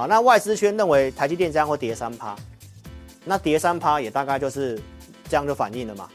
好，那外资圈认为台积电这样会跌三趴，那跌三趴也大概就是这样就反应了嘛。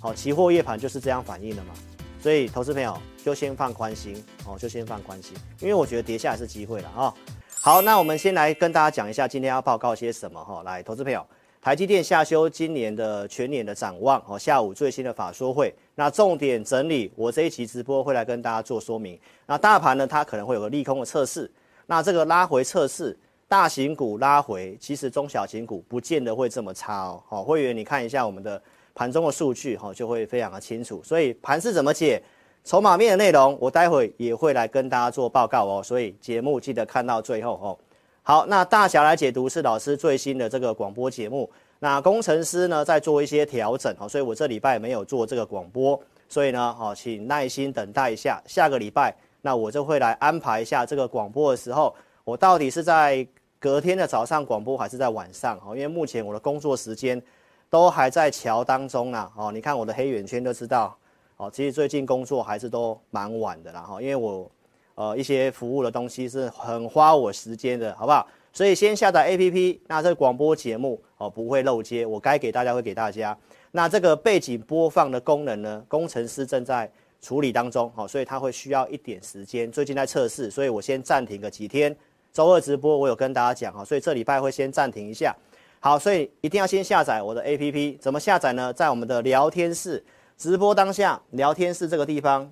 好，期货夜盘就是这样反应的嘛。所以投资朋友就先放宽心哦，就先放宽心，因为我觉得跌下来是机会了啊。好，那我们先来跟大家讲一下今天要报告些什么哈。来，投资朋友，台积电下修今年的全年的展望哦。下午最新的法说会，那重点整理，我这一期直播会来跟大家做说明。那大盘呢，它可能会有个利空的测试。那这个拉回测试，大型股拉回，其实中小型股不见得会这么差哦。好，会员你看一下我们的盘中的数据哈，就会非常的清楚。所以盘势怎么解？筹码面的内容，我待会也会来跟大家做报告哦，所以节目记得看到最后哦。好，那大侠来解读是老师最新的这个广播节目。那工程师呢在做一些调整哦，所以我这礼拜没有做这个广播，所以呢，好，请耐心等待一下，下个礼拜那我就会来安排一下这个广播的时候，我到底是在隔天的早上广播还是在晚上哦？因为目前我的工作时间都还在桥当中啦哦，你看我的黑眼圈就知道。哦，其实最近工作还是都蛮晚的啦哈，因为我呃一些服务的东西是很花我时间的，好不好？所以先下载 APP，那这个广播节目哦不会漏接，我该给大家会给大家。那这个背景播放的功能呢，工程师正在处理当中，哦，所以他会需要一点时间，最近在测试，所以我先暂停个几天。周二直播我有跟大家讲哈，所以这礼拜会先暂停一下。好，所以一定要先下载我的 APP，怎么下载呢？在我们的聊天室。直播当下，聊天室这个地方，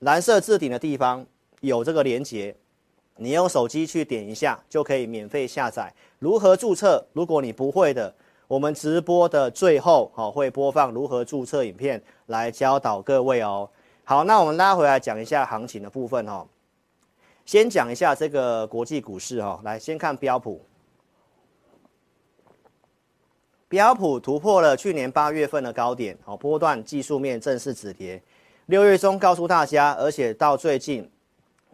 蓝色置顶的地方有这个连接，你用手机去点一下就可以免费下载。如何注册？如果你不会的，我们直播的最后好会播放如何注册影片来教导各位哦。好，那我们拉回来讲一下行情的部分哦。先讲一下这个国际股市哦，来先看标普。标普突破了去年八月份的高点，哦，波段技术面正式止跌。六月中告诉大家，而且到最近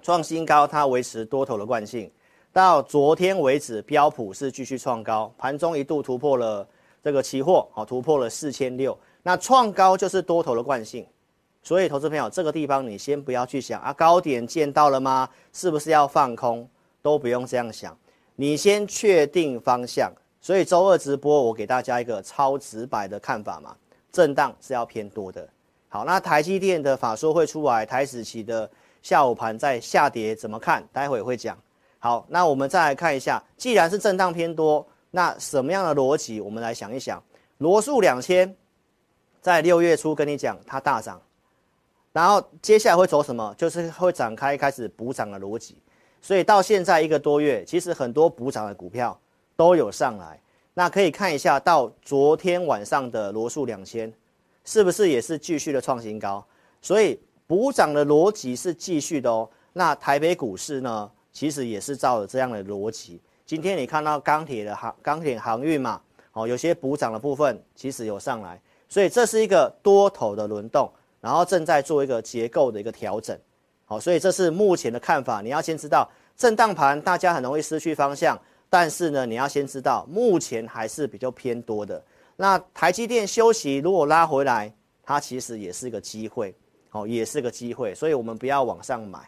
创新高，它维持多头的惯性。到昨天为止，标普是继续创高，盘中一度突破了这个期货，哦，突破了四千六。那创高就是多头的惯性，所以投资朋友这个地方你先不要去想啊，高点见到了吗？是不是要放空？都不用这样想，你先确定方向。所以周二直播，我给大家一个超直白的看法嘛，震荡是要偏多的。好，那台积电的法说会出来，台指期的下午盘在下跌，怎么看？待会会讲。好，那我们再来看一下，既然是震荡偏多，那什么样的逻辑？我们来想一想，罗素两千在六月初跟你讲它大涨，然后接下来会走什么？就是会展开开始补涨的逻辑。所以到现在一个多月，其实很多补涨的股票。都有上来，那可以看一下到昨天晚上的罗素两千，是不是也是继续的创新高？所以补涨的逻辑是继续的哦。那台北股市呢，其实也是照着这样的逻辑。今天你看到钢铁的航钢铁航运嘛，哦，有些补涨的部分其实有上来，所以这是一个多头的轮动，然后正在做一个结构的一个调整。好，所以这是目前的看法。你要先知道震荡盘，大家很容易失去方向。但是呢，你要先知道，目前还是比较偏多的。那台积电休息，如果拉回来，它其实也是一个机会，哦，也是个机会。所以我们不要往上买。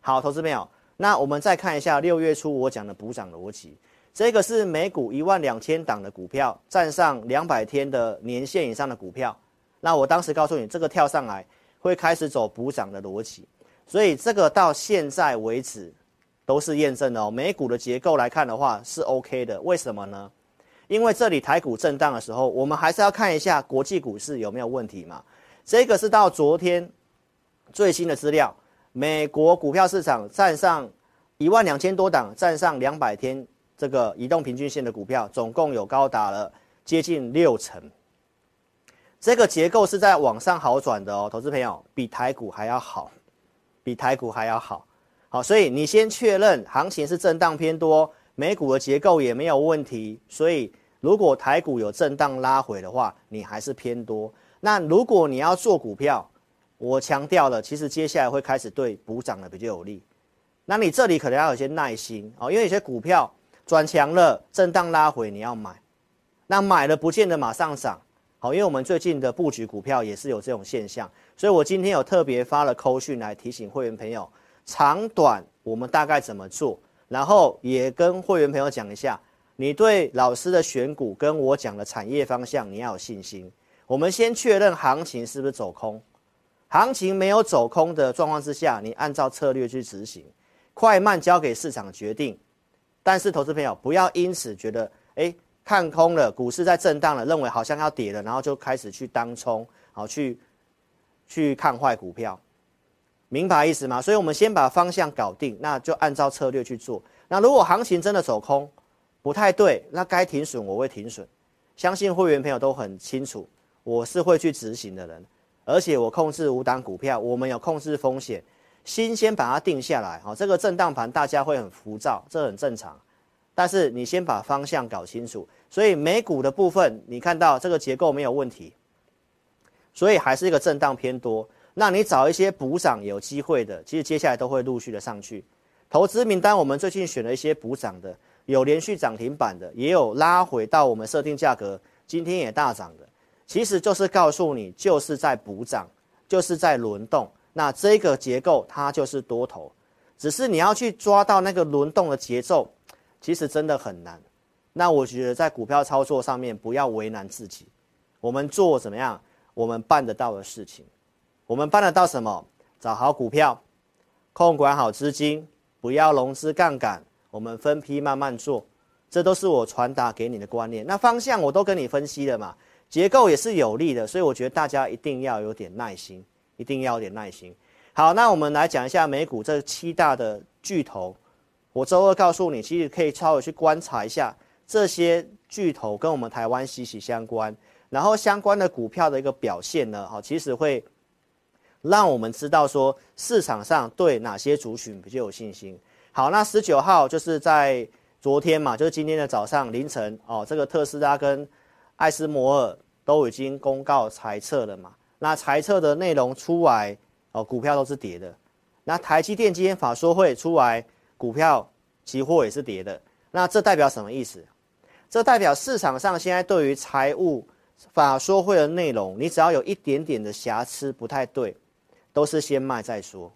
好，投资朋友，那我们再看一下六月初我讲的补涨逻辑。这个是每股一万两千档的股票，站上两百天的年线以上的股票。那我当时告诉你，这个跳上来会开始走补涨的逻辑。所以这个到现在为止。都是验证的哦。美股的结构来看的话是 OK 的，为什么呢？因为这里台股震荡的时候，我们还是要看一下国际股市有没有问题嘛。这个是到昨天最新的资料，美国股票市场站上一万两千多档，站上两百天这个移动平均线的股票，总共有高达了接近六成。这个结构是在往上好转的哦，投资朋友，比台股还要好，比台股还要好。好，所以你先确认行情是震荡偏多，美股的结构也没有问题，所以如果台股有震荡拉回的话，你还是偏多。那如果你要做股票，我强调了，其实接下来会开始对补涨的比较有利。那你这里可能要有些耐心哦，因为有些股票转强了，震荡拉回你要买，那买了不见得马上涨。好，因为我们最近的布局股票也是有这种现象，所以我今天有特别发了扣讯来提醒会员朋友。长短我们大概怎么做？然后也跟会员朋友讲一下，你对老师的选股跟我讲的产业方向，你要有信心。我们先确认行情是不是走空，行情没有走空的状况之下，你按照策略去执行，快慢交给市场决定。但是投资朋友不要因此觉得，哎，看空了，股市在震荡了，认为好像要跌了，然后就开始去当冲，好去去看坏股票，明白意思吗？所以我们先把方向搞定，那就按照策略去做。那如果行情真的走空，不太对，那该停损我会停损，相信会员朋友都很清楚。我是会去执行的人，而且我控制五档股票，我们有控制风险，新鲜把它定下来。好，这个震荡盘大家会很浮躁，这很正常。但是你先把方向搞清楚。所以美股的部分，你看到这个结构没有问题，所以还是一个震荡偏多。那你找一些补涨有机会的，其实接下来都会陆续的上去。投资名单我们最近选了一些补涨的，有连续涨停板的，也有拉回到我们设定价格，今天也大涨的。其实就是告诉你，就是在补涨，就是在轮动。那这个结构它就是多头，只是你要去抓到那个轮动的节奏，其实真的很难。那我觉得在股票操作上面不要为难自己，我们做怎么样？我们办得到的事情，我们办得到什么？找好股票，控管好资金，不要融资杠杆，我们分批慢慢做，这都是我传达给你的观念。那方向我都跟你分析了嘛。结构也是有利的，所以我觉得大家一定要有点耐心，一定要有点耐心。好，那我们来讲一下美股这七大的巨头。我周二告诉你，其实可以稍微去观察一下这些巨头跟我们台湾息息相关，然后相关的股票的一个表现呢，哈，其实会让我们知道说市场上对哪些族群比较有信心。好，那十九号就是在昨天嘛，就是今天的早上凌晨哦，这个特斯拉跟艾斯摩尔。都已经公告裁撤了嘛？那裁撤的内容出来，哦，股票都是跌的。那台积电今天法说会出来，股票期货也是跌的。那这代表什么意思？这代表市场上现在对于财务法说会的内容，你只要有一点点的瑕疵不太对，都是先卖再说。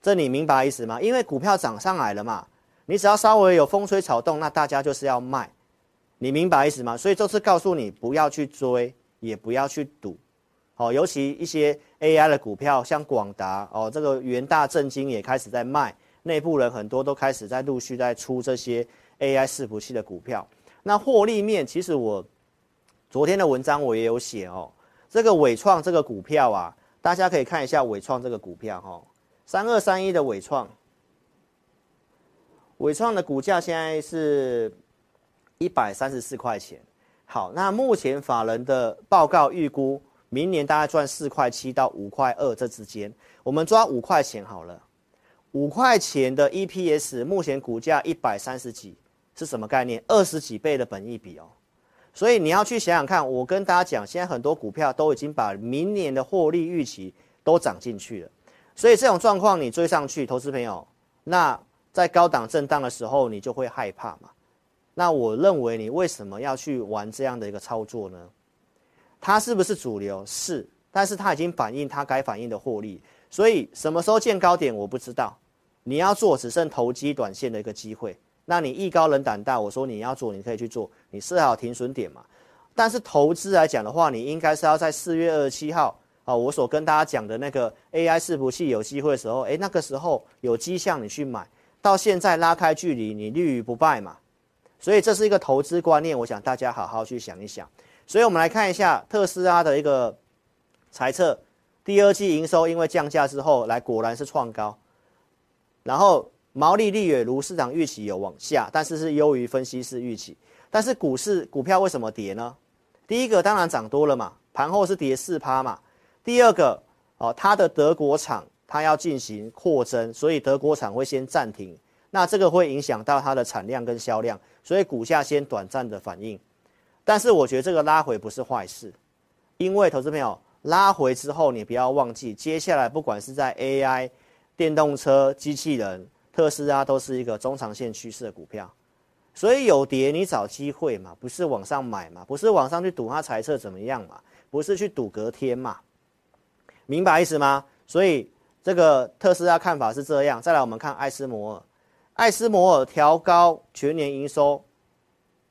这你明白意思吗？因为股票涨上来了嘛，你只要稍微有风吹草动，那大家就是要卖。你明白意思吗？所以这次告诉你不要去追，也不要去赌，好，尤其一些 AI 的股票，像广达哦，这个元大正金也开始在卖，内部人很多都开始在陆续在出这些 AI 伺服器的股票。那获利面，其实我昨天的文章我也有写哦，这个伟创这个股票啊，大家可以看一下伟创这个股票哈，三二三一的伟创，伟创的股价现在是。一百三十四块钱，好，那目前法人的报告预估，明年大概赚四块七到五块二这之间，我们抓五块钱好了，五块钱的 EPS，目前股价一百三十几，是什么概念？二十几倍的本益比哦，所以你要去想想看，我跟大家讲，现在很多股票都已经把明年的获利预期都涨进去了，所以这种状况你追上去，投资朋友，那在高档震荡的时候，你就会害怕嘛。那我认为你为什么要去玩这样的一个操作呢？它是不是主流？是，但是它已经反映它该反映的获利，所以什么时候见高点我不知道。你要做只剩投机短线的一个机会，那你艺高人胆大，我说你要做，你可以去做，你设好停损点嘛。但是投资来讲的话，你应该是要在四月二十七号啊，我所跟大家讲的那个 AI 伺服器有机会的时候，诶，那个时候有迹象你去买，到现在拉开距离，你立于不败嘛。所以这是一个投资观念，我想大家好好去想一想。所以我们来看一下特斯拉的一个财测，第二季营收因为降价之后，来果然是创高，然后毛利率也如市场预期有往下，但是是优于分析师预期。但是股市股票为什么跌呢？第一个当然涨多了嘛，盘后是跌四趴嘛。第二个哦，它的德国厂它要进行扩增，所以德国厂会先暂停。那这个会影响到它的产量跟销量，所以股价先短暂的反应。但是我觉得这个拉回不是坏事，因为投资朋友拉回之后，你不要忘记，接下来不管是在 AI、电动车、机器人、特斯拉都是一个中长线趋势的股票，所以有跌你找机会嘛，不是往上买嘛，不是往上去赌它财测怎么样嘛，不是去赌隔天嘛，明白意思吗？所以这个特斯拉看法是这样。再来我们看艾斯摩尔。艾斯摩尔调高全年营收，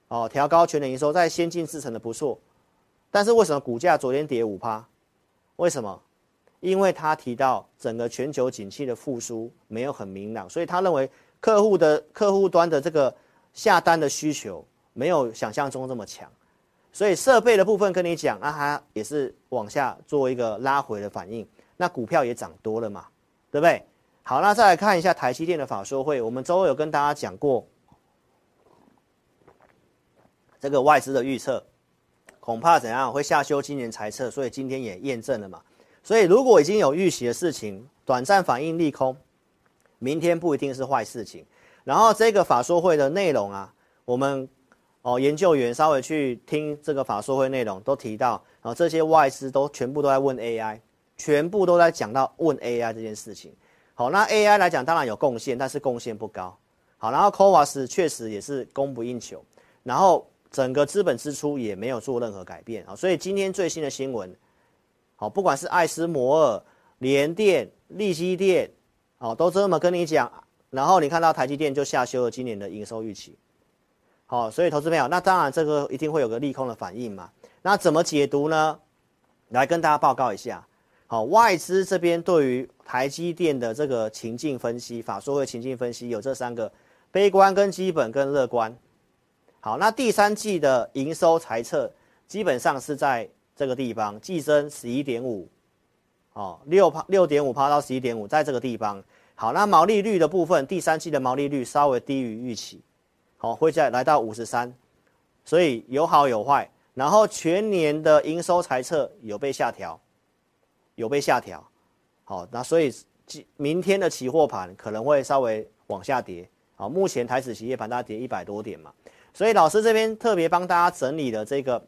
哦，调高全年营收，在先进制程的不错，但是为什么股价昨天跌五趴？为什么？因为他提到整个全球景气的复苏没有很明朗，所以他认为客户的客户端的这个下单的需求没有想象中这么强，所以设备的部分跟你讲，那它也是往下做一个拉回的反应，那股票也涨多了嘛，对不对？好，那再来看一下台积电的法说会，我们周二有跟大家讲过这个外资的预测，恐怕怎样会下修今年财测，所以今天也验证了嘛。所以如果已经有预期的事情，短暂反应利空，明天不一定是坏事情。然后这个法说会的内容啊，我们哦研究员稍微去听这个法说会内容，都提到，然后这些外资都全部都在问 AI，全部都在讲到问 AI 这件事情。好，那 AI 来讲当然有贡献，但是贡献不高。好，然后 CoWoS 确实也是供不应求，然后整个资本支出也没有做任何改变啊。所以今天最新的新闻。好，不管是艾斯摩尔、联电、利基电，好，都这么跟你讲。然后你看到台积电就下修了今年的营收预期。好，所以投资朋友，那当然这个一定会有个利空的反应嘛。那怎么解读呢？来跟大家报告一下。好，外资这边对于台积电的这个情境分析，法说会情境分析有这三个：悲观、跟基本、跟乐观。好，那第三季的营收财测基本上是在。这个地方季增十一点五，哦，六趴六点五趴到十一点五，在这个地方。好，那毛利率的部分，第三季的毛利率稍微低于预期，好，会再来到五十三，所以有好有坏。然后全年的营收财测有被下调，有被下调，好，那所以明天的期货盘可能会稍微往下跌，好，目前台指期夜盘大跌一百多点嘛，所以老师这边特别帮大家整理了这个。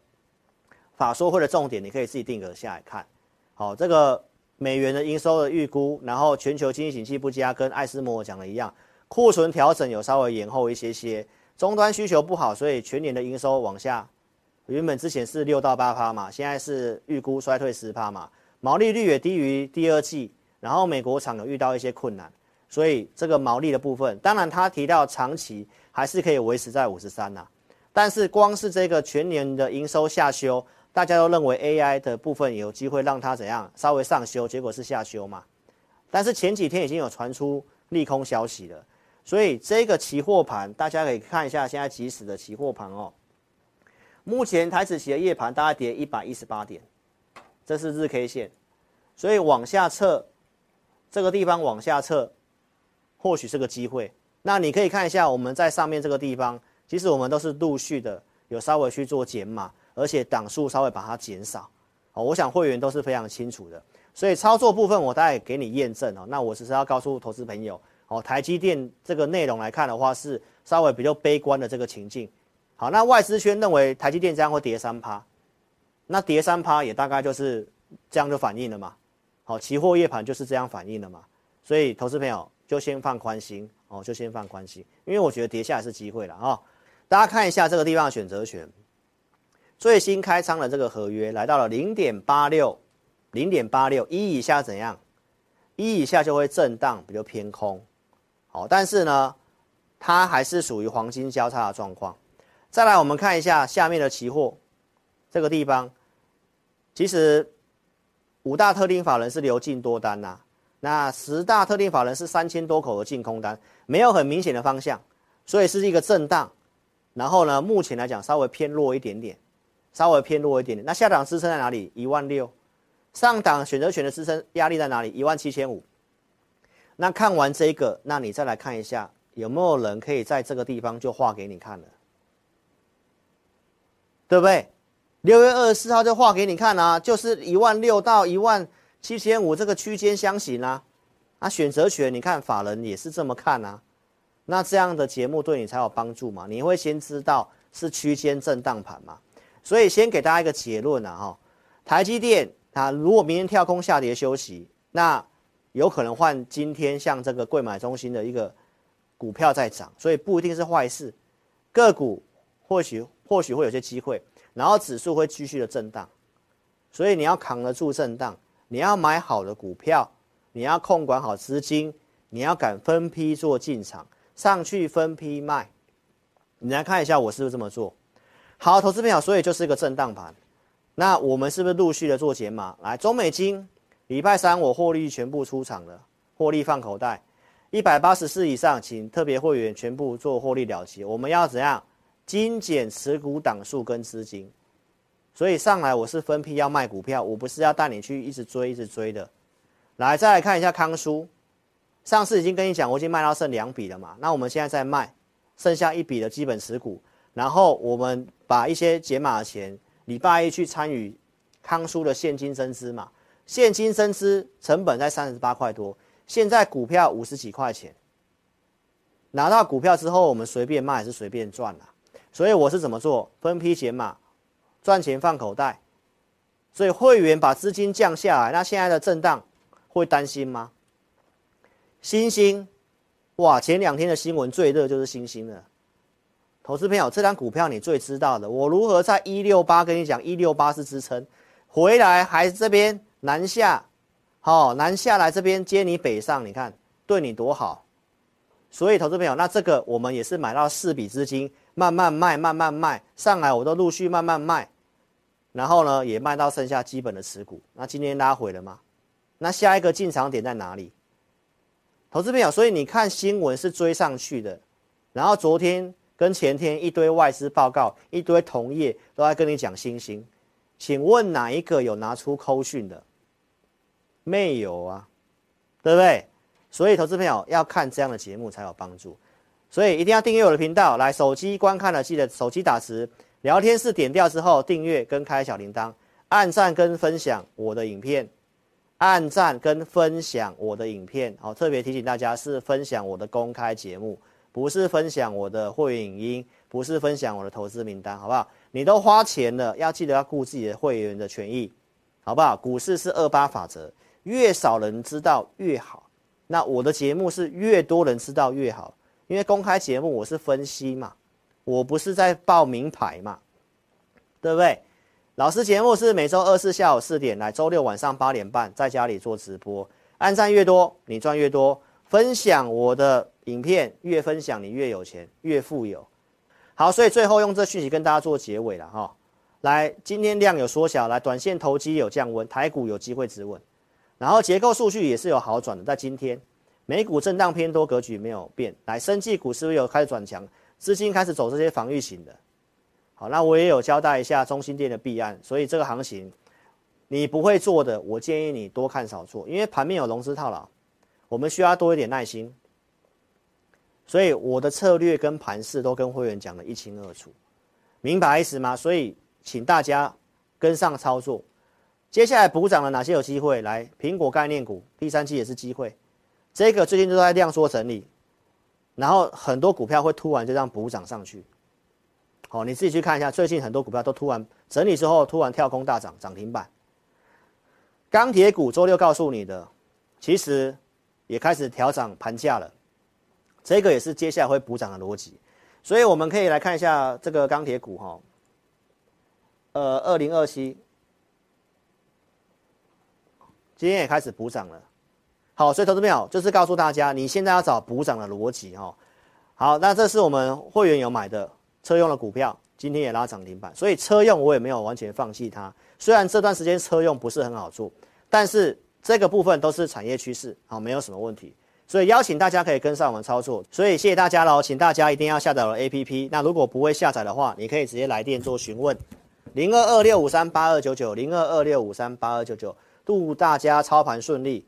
法说会的重点，你可以自己定格下来看。好，这个美元的营收的预估，然后全球经济景气不佳，跟艾斯摩尔讲的一样，库存调整有稍微延后一些些，终端需求不好，所以全年的营收往下。原本之前是六到八趴嘛，现在是预估衰退十趴嘛，毛利率也低于第二季，然后美国厂有遇到一些困难，所以这个毛利的部分，当然他提到长期还是可以维持在五十三呐，但是光是这个全年的营收下修。大家都认为 AI 的部分有机会让它怎样稍微上修，结果是下修嘛。但是前几天已经有传出利空消息了，所以这个期货盘大家可以看一下现在即时的期货盘哦。目前台指期的夜盘大概跌一百一十八点，这是日 K 线，所以往下测这个地方往下测，或许是个机会。那你可以看一下我们在上面这个地方，其实我们都是陆续的有稍微去做减码。而且档数稍微把它减少，哦，我想会员都是非常清楚的，所以操作部分我大概给你验证哦。那我只是要告诉投资朋友，哦，台积电这个内容来看的话是稍微比较悲观的这个情境。好，那外资圈认为台积电这样会跌三趴，那跌三趴也大概就是这样就反应了嘛。好，期货夜盘就是这样反应了嘛。所以投资朋友就先放宽心哦，就先放宽心，因为我觉得跌下来是机会了啊，哦。大家看一下这个地方选择权。最新开仓的这个合约来到了零点八六，零点八六一以下怎样？一以下就会震荡，比较偏空。好，但是呢，它还是属于黄金交叉的状况。再来，我们看一下下面的期货，这个地方，其实五大特定法人是流进多单呐、那十大特定法人是三千多口的净空单，没有很明显的方向，所以是一个震荡。然后呢，目前来讲稍微偏弱一点点。稍微偏弱一点点，那下档支撑在哪里？一万六，上档选择权的支撑压力在哪里？一万七千五。那看完这个，那你再来看一下，有没有人可以在这个地方就画给你看了，对不对？六月二十四号就画给你看啊，就是一万六到一万七千五这个区间箱型啊。啊选择权，你看法人也是这么看啊。那这样的节目对你才有帮助嘛？你会先知道是区间震荡盘嘛？所以先给大家一个结论啊，哈，台积电啊，如果明天跳空下跌休息，那有可能换今天像这个贵买中心的一个股票在涨，所以不一定是坏事，个股或许或许会有些机会，然后指数会继续的震荡，所以你要扛得住震荡，你要买好的股票，你要控管好资金，你要敢分批做进场，上去分批卖。你来看一下，我是不是这么做？好，投资朋友，所以就是一个震荡盘。那我们是不是陆续的做减码？来，中美金，礼拜三我获利全部出场了，获利放口袋。一百八十四以上，请特别会员全部做获利了结。我们要怎样？精简持股档数跟资金。所以上来我是分批要卖股票，我不是要带你去一直追一直追的。来，再来看一下康叔，上次已经跟你讲，我已经卖到剩两笔了嘛。那我们现在在卖，剩下一笔的基本持股，然后我们把一些解码的钱，礼拜一去参与康叔的现金增资嘛。现金增资成本在三十八块多，现在股票五十几块钱，拿到股票之后，我们随便卖还是随便赚啦。所以我是怎么做？分批解码。赚钱放口袋，所以会员把资金降下来，那现在的震荡会担心吗？星星，哇，前两天的新闻最热就是星星了。投资朋友，这张股票你最知道的，我如何在一六八跟你讲，一六八是支撑，回来还这边南下，好、南下来这边接你北上，你看对你多好。所以投资朋友，那这个我们也是买到四笔资金，慢慢卖，慢慢卖，上来我都陆续慢慢卖。然后呢，也卖到剩下基本的持股。那今天拉回了吗？那下一个进场点在哪里？投资朋友，所以你看新闻是追上去的。然后昨天跟前天一堆外资报告，一堆同业都在跟你讲新兴。请问哪一个有拿出扣讯的？没有啊，对不对？所以投资朋友要看这样的节目才有帮助。所以一定要订阅我的频道，来手机观看了，记得手机打词。聊天室点掉之后，订阅跟开小铃铛，按赞跟分享我的影片，按赞跟分享我的影片。好，特别提醒大家是分享我的公开节目，不是分享我的会员影音，不是分享我的投资名单，好不好？你都花钱了，要记得要顾自己的会员的权益，好不好？股市是二八法则，越少人知道越好。那我的节目是越多人知道越好，因为公开节目我是分析嘛。我不是在报名牌嘛，对不对？老师节目是每周二四下午四点来，周六晚上八点半在家里做直播。按赞越多，你赚越多。分享我的影片，越分享你越有钱，越富有。好，所以最后用这讯息跟大家做结尾了哈。来，今天量有缩小，来，短线投机有降温，台股有机会止稳，然后结构数据也是有好转的。在今天，美股震荡偏多，格局没有变。来，生技股是不是有开始转强？资金开始走这些防御型的，好，那我也有交代一下中心店的弊案，所以这个行情你不会做的，我建议你多看少做，因为盘面有融资套牢，我们需要多一点耐心。所以我的策略跟盘势都跟会员讲得一清二楚，明白意思吗？所以请大家跟上操作。接下来补涨了哪些有机会？来，苹果概念股第三季也是机会，这个最近都在量缩整理。然后很多股票会突然就这样补涨上去，好，你自己去看一下，最近很多股票都突然整理之后突然跳空大涨，涨停板。钢铁股周六告诉你的，其实也开始调涨盘价了，这个也是接下来会补涨的逻辑，所以我们可以来看一下这个钢铁股哈，呃，二零二七，今天也开始补涨了。好，所以投资朋友就是告诉大家，你现在要找补涨的逻辑哈。好，那这是我们会员有买的车用的股票，今天也拉涨停板，所以车用我也没有完全放弃它。虽然这段时间车用不是很好做，但是这个部分都是产业趋势，好，没有什么问题。所以邀请大家可以跟上我们操作。所以谢谢大家喽，请大家一定要下载我的 APP。那如果不会下载的话，你可以直接来电做询问，零二二六五三八二九九，零二二六五三八二九九。祝大家操盘顺利，